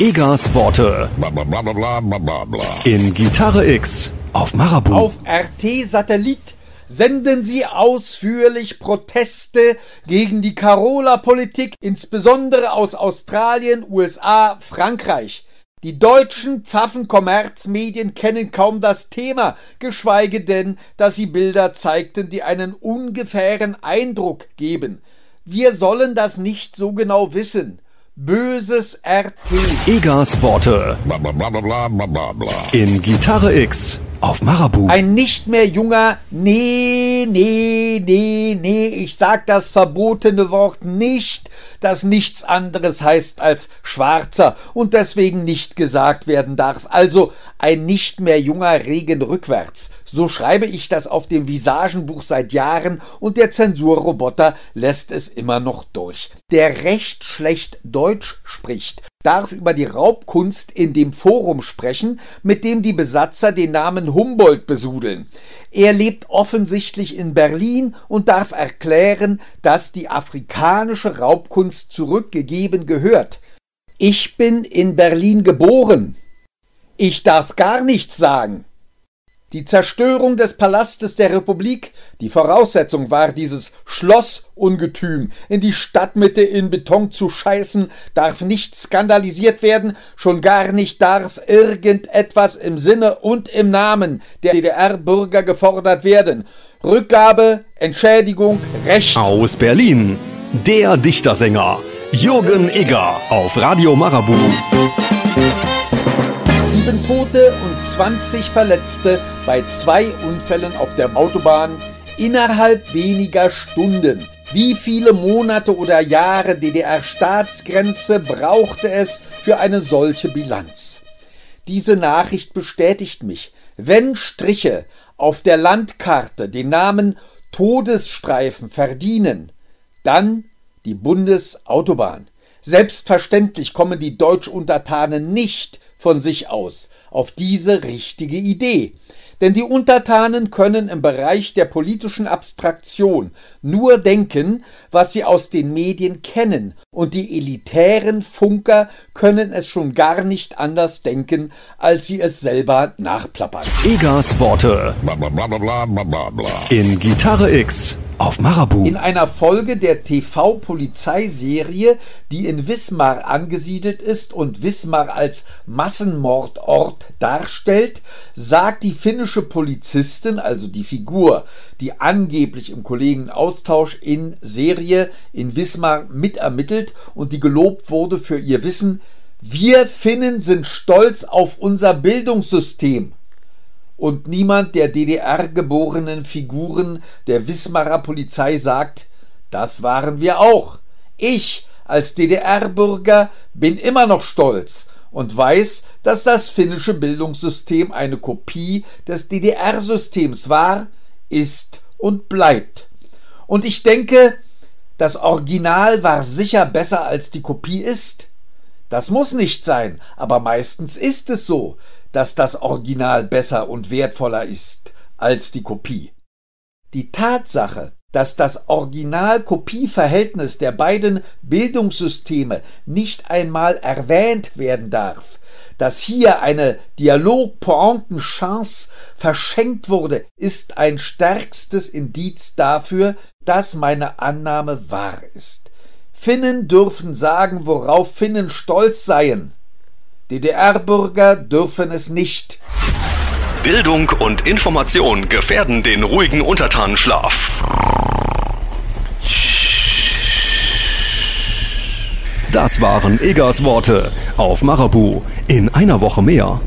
Egas Worte. In Gitarre X auf Marabu. Auf RT Satellit senden sie ausführlich Proteste gegen die Carola-Politik, insbesondere aus Australien, USA, Frankreich. Die deutschen Pfaffenkommerzmedien kennen kaum das Thema, geschweige denn, dass sie Bilder zeigten, die einen ungefähren Eindruck geben. Wir sollen das nicht so genau wissen. Böses RT. Egas Worte. In Gitarre X auf Marabu. Ein nicht mehr junger, nee, nee, nee, nee, ich sag das verbotene Wort nicht, das nichts anderes heißt als schwarzer und deswegen nicht gesagt werden darf. Also ein nicht mehr junger Regen rückwärts. So schreibe ich das auf dem Visagenbuch seit Jahren und der Zensurroboter lässt es immer noch durch. Der recht schlecht Deutsch spricht, darf über die Raubkunst in dem Forum sprechen, mit dem die Besatzer den Namen Humboldt besudeln. Er lebt offensichtlich in Berlin und darf erklären, dass die afrikanische Raubkunst zurückgegeben gehört. Ich bin in Berlin geboren. Ich darf gar nichts sagen. Die Zerstörung des Palastes der Republik, die Voraussetzung war, dieses Schlossungetüm in die Stadtmitte in Beton zu scheißen, darf nicht skandalisiert werden, schon gar nicht darf irgendetwas im Sinne und im Namen der DDR-Bürger gefordert werden. Rückgabe, Entschädigung, Recht. Aus Berlin, der Dichtersänger Jürgen Egger auf Radio Marabu. Sieben Tote und 20 Verletzte bei zwei Unfällen auf der Autobahn innerhalb weniger Stunden. Wie viele Monate oder Jahre DDR-Staatsgrenze brauchte es für eine solche Bilanz? Diese Nachricht bestätigt mich. Wenn Striche auf der Landkarte den Namen Todesstreifen verdienen, dann die Bundesautobahn. Selbstverständlich kommen die Deutschuntertanen nicht von sich aus auf diese richtige Idee. Denn die Untertanen können im Bereich der politischen Abstraktion nur denken, was sie aus den Medien kennen, und die elitären Funker können es schon gar nicht anders denken, als sie es selber nachplappern. Egas Worte. In Gitarre X auf Marabu. In einer Folge der TV-Polizeiserie, die in Wismar angesiedelt ist und Wismar als Massenmordort darstellt, sagt die finnische Polizistin, also die Figur, die angeblich im Kollegenaustausch in Serie in Wismar mitermittelt und die gelobt wurde für ihr Wissen, wir Finnen sind stolz auf unser Bildungssystem und niemand der DDR geborenen Figuren der Wismarer Polizei sagt, das waren wir auch. Ich als DDR-Bürger bin immer noch stolz und weiß, dass das finnische Bildungssystem eine Kopie des DDR-Systems war, ist und bleibt. Und ich denke, das Original war sicher besser als die Kopie ist. Das muss nicht sein, aber meistens ist es so, dass das Original besser und wertvoller ist als die Kopie. Die Tatsache, dass das Original-Kopie-Verhältnis der beiden Bildungssysteme nicht einmal erwähnt werden darf, dass hier eine Dialogpointen-Chance verschenkt wurde, ist ein stärkstes Indiz dafür, dass meine Annahme wahr ist. Finnen dürfen sagen, worauf Finnen stolz seien. DDR-Bürger dürfen es nicht. Bildung und Information gefährden den ruhigen Untertanenschlaf. Das waren Eggers Worte auf Marabu. In einer Woche mehr.